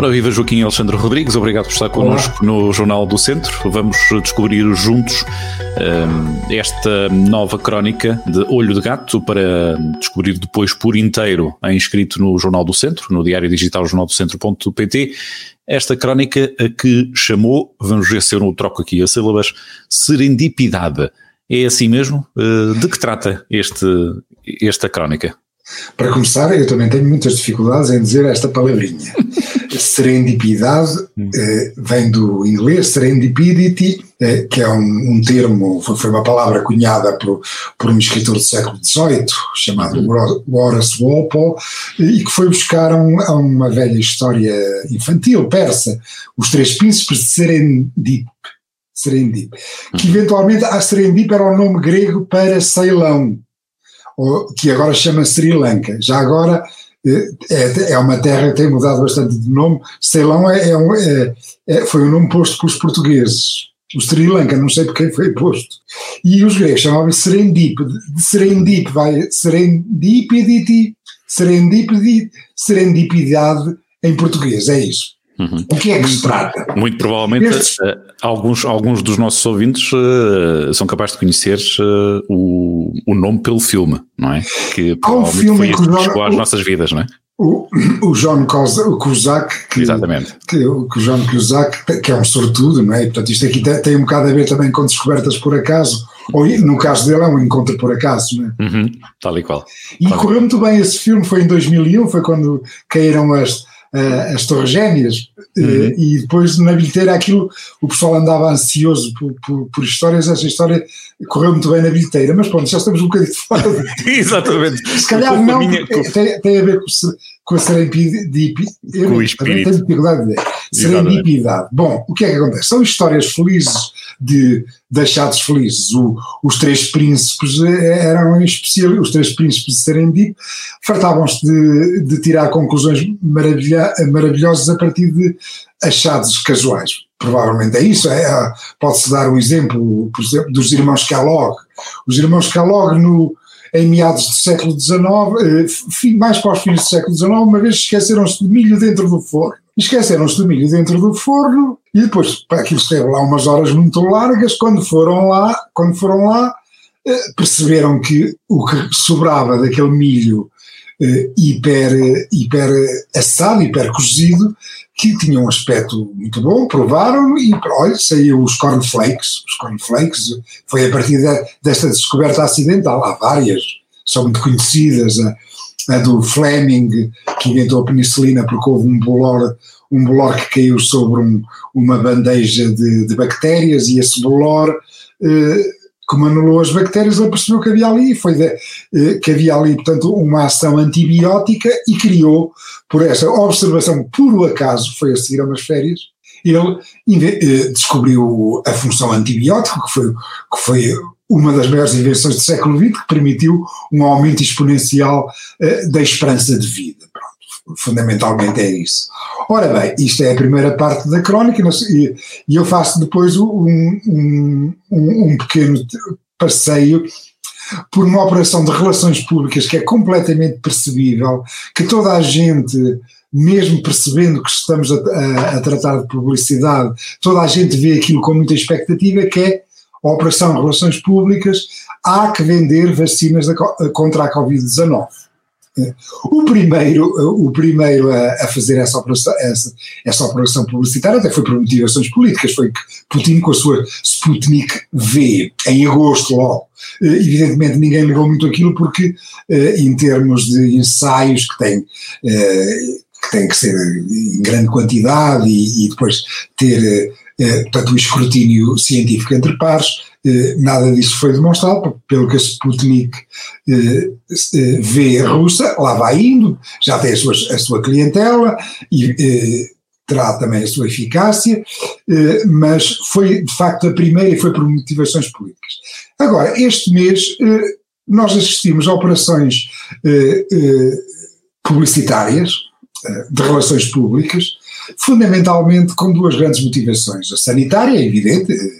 Ora, viva Joaquim Alexandre Rodrigues, obrigado por estar connosco Olá. no Jornal do Centro. Vamos descobrir juntos um, esta nova crónica de Olho de Gato para descobrir depois por inteiro, em inscrito no Jornal do Centro, no diário digital jornaldocentro.pt, esta crónica a que chamou, vamos ver se eu não troco aqui as sílabas, serendipidade. É assim mesmo? Uh, de que trata este, esta crónica? Para começar, eu também tenho muitas dificuldades em dizer esta palavrinha. serendipidade eh, vem do inglês serendipity, eh, que é um, um, termo, foi uma palavra cunhada por, por um escritor do século XVIII, chamado uhum. Horace Walpole, e que foi buscar um, a uma velha história infantil persa, os três príncipes de Serendip. Serendip, que uhum. eventualmente a Serendip era o nome grego para Ceilão, que agora chama Sri Lanka. Já agora é, é uma terra que tem mudado bastante de nome. Ceilão é, é, é, é foi um nome posto pelos portugueses. O Sri Lanka, não sei por quem foi posto. E os gregos chamavam Serendip. De Serendip vai Serendipidity, Serendipidity, Serendipidade em português, é isso. Uhum. O que é que se trata? Muito provavelmente Estes... uh, alguns, alguns dos nossos ouvintes uh, são capazes de conhecer uh, o, o nome pelo filme, não é? Que provavelmente um filme foi que chegou às nossas vidas, não é? O, o John Cusack, que, Exatamente. Que, que o John Cusack, que é um sortudo, não é? Portanto, isto aqui tem, tem um bocado a ver também com descobertas por acaso, ou no caso dele é um encontro por acaso, não é? Uhum, tal e qual. E tal correu muito bem esse filme, foi em 2001, foi quando caíram as, uh, as Torres Gêmeas, uh, uhum. e depois na bilheteira aquilo, o pessoal andava ansioso por, por, por, histórias, essa história correu muito bem na bilheteira, mas pronto, já estamos um bocadinho fora. Exatamente. Se calhar não, minha... tem, tem, a ver com, com a serendipidade. Com o espírito. Tenho dificuldade de. Serendipidade. Bom, o que é que acontece? São histórias felizes de, de achados felizes. O, os três príncipes eh, eram especial, os três príncipes de Serendip fartavam-se de, de tirar conclusões maravilha, maravilhosas a partir de achados casuais. Provavelmente é isso. É, é Pode-se dar um exemplo, por exemplo, dos irmãos Kellogg. Os irmãos Kellogg no, em meados do século XIX, eh, mais para os fins do século XIX, uma vez esqueceram-se de milho dentro do forno. Esqueceram-se do milho dentro do forno e depois, aquilo esteve lá umas horas muito largas, quando foram lá, quando foram lá, eh, perceberam que o que sobrava daquele milho eh, hiper, hiper assado, hiper cozido, que tinha um aspecto muito bom, provaram e olha, saiu os cornflakes, os cornflakes, foi a partir de, desta descoberta acidental, há várias, são muito conhecidas, a, a do Fleming, que inventou a penicilina porque houve um bolor, um bolor que caiu sobre um, uma bandeja de, de, bactérias e esse bolor eh, como anulou as bactérias, ele percebeu que havia ali, foi de, eh, que havia ali, portanto, uma ação antibiótica e criou, por essa observação, por acaso, foi a seguir a umas férias, ele eh, descobriu a função antibiótica, que foi, que foi uma das maiores invenções do século XX, que permitiu um aumento exponencial eh, da esperança de vida. Fundamentalmente é isso. Ora bem, isto é a primeira parte da crónica e, eu faço depois um, um, um pequeno passeio por uma operação de relações públicas que é completamente percebível, que toda a gente, mesmo percebendo que estamos a, a, a, tratar de publicidade, toda a gente vê aquilo com muita expectativa, que é a operação de relações públicas, há que vender vacinas da, contra a Covid-19. O primeiro, o primeiro a, a fazer essa operação, essa, essa operação publicitária até foi por motivações políticas, foi Putin com a sua Sputnik V, em agosto logo. Eh, evidentemente ninguém ligou muito aquilo porque, eh, em termos de ensaios que têm, eh, que têm que ser em grande quantidade e, e depois ter portanto, o escrutínio científico entre pares, nada disso foi demonstrado, pelo que a Sputnik eh, eh, vê a russa, lá vai indo, já tem a sua, a sua clientela e terá também a sua eficácia, mas foi de facto a primeira e foi por motivações políticas. Agora, este mês nós assistimos a operações publicitárias de relações públicas fundamentalmente com duas grandes motivações. A sanitária, é evidente, eh,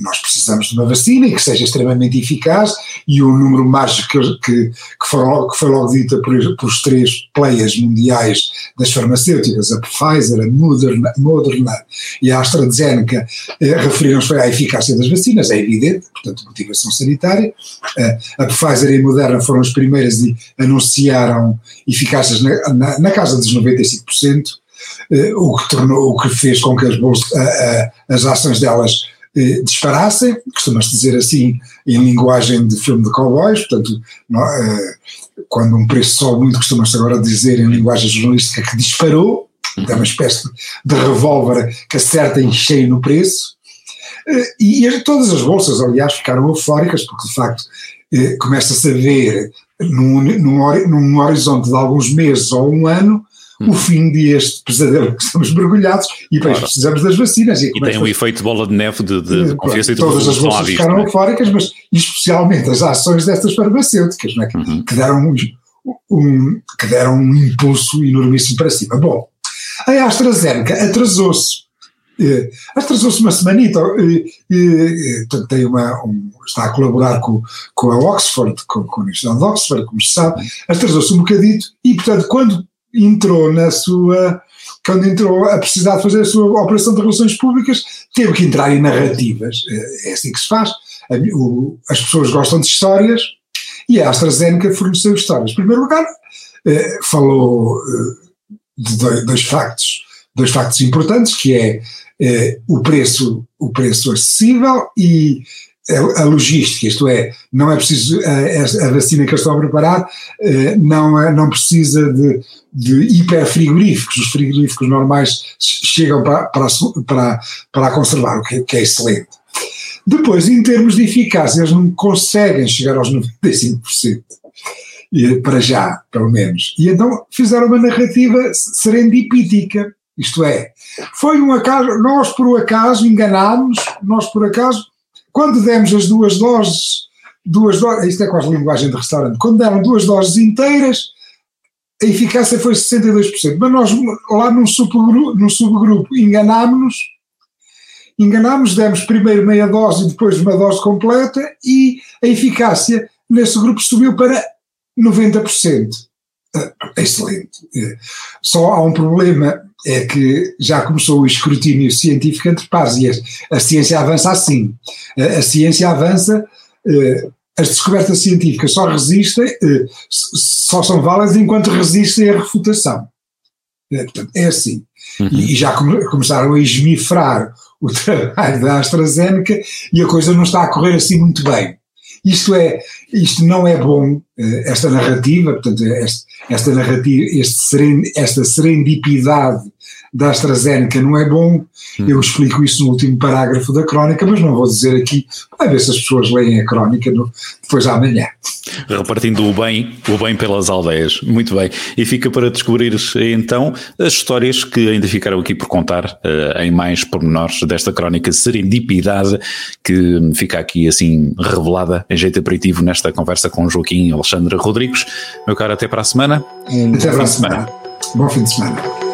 nós precisamos de uma vacina e que seja extremamente eficaz e o número mágico que, que, foi, que foi logo dita por, por os três players mundiais das farmacêuticas, a Pfizer, a Moderna, Moderna e a AstraZeneca, eh, referiram-se à eficácia das vacinas, é evidente, portanto motivação sanitária. Eh, a Pfizer e a Moderna foram as primeiras e anunciaram eficácias na, na, na casa dos 95%, eh, o, que tornou, o que fez com que as, bolsas, as ações delas eh, disparassem, costuma-se dizer assim em linguagem de filme de cowboys, portanto, eh, quando um preço sobe muito, costuma-se agora dizer em linguagem jornalística que disparou, é uma espécie de revólver que acerta em cheio no preço, e, e todas as bolsas, aliás, ficaram eufóricas, porque de facto começa-se a ver num, num, num horizonte de alguns meses ou um ano o fim deste pesadelo que estamos mergulhados e depois claro. precisamos das vacinas. E, e tem um efeito bola de neve de, de, de confiança e de Todas as bolsas ficaram eufóricas, mas especialmente as ações destas farmacêuticas, é? uhum. que, deram um, um, que deram um impulso enormíssimo para cima. Bom, a AstraZeneca atrasou-se. Eh, atrasou-se uma semanita, eh, eh, tem uma, um, está a colaborar com, com a Oxford, com, com a Universidade de Oxford, como se sabe, atrasou-se um bocadito e, portanto, quando entrou na sua. Quando entrou a precisar de fazer a sua operação de relações públicas, teve que entrar em narrativas. É, é assim que se faz. As pessoas gostam de histórias e a AstraZeneca forneceu histórias. Em primeiro lugar, eh, falou eh, de dois factos, dois factos importantes, que é eh, o preço, o preço acessível e a, logística, isto é, não é preciso, a, a vacina que eles estão a preparar não, é, não precisa de, de hiperfrigoríficos, os frigoríficos normais chegam para, para, para, a conservar, o que, que é excelente. Depois, em termos de eficácia, eles não conseguem chegar aos 95%, para já, pelo menos. E então fizeram uma narrativa serendipítica, isto é, foi um acaso, nós por acaso enganámos, nós por acaso quando demos as duas doses, duas doses, isto é quase linguagem de restaurante, quando deram duas doses inteiras, a eficácia foi 62%. Mas nós lá num subgrupo, num subgrupo enganámos-nos, enganámos, demos primeiro meia dose e depois uma dose completa e a eficácia nesse grupo subiu para 90%. Excelente. Só há um problema, é que já começou o escrutínio científico entre pares e a, a ciência avança assim. A, a ciência avança, eh, as descobertas científicas só resistem, eh, só são válidas enquanto resistem à refutação. É, portanto, é assim. Uhum. E, e, já come, começaram a esmifrar o trabalho da AstraZeneca e a coisa não está a correr assim muito bem. Isto é, isto não é bom, eh, esta narrativa, portanto, este, esta narrativa, este seren, esta serendipidade da AstraZeneca não é bom. Hum. Eu explico isso no último parágrafo da crónica, mas não vou dizer aqui, para ver se as pessoas leem a crónica no, depois amanhã. Repartindo o bem, o bem pelas aldeias. Muito bem. E fica para descobrir então as histórias que ainda ficaram aqui por contar uh, em mais pormenores desta crónica Serendipidade, que fica aqui assim revelada em jeito aperitivo nesta conversa com Joaquim Alexandre Rodrigues. Meu caro, até para a semana. Até para a semana. Bom fim de semana.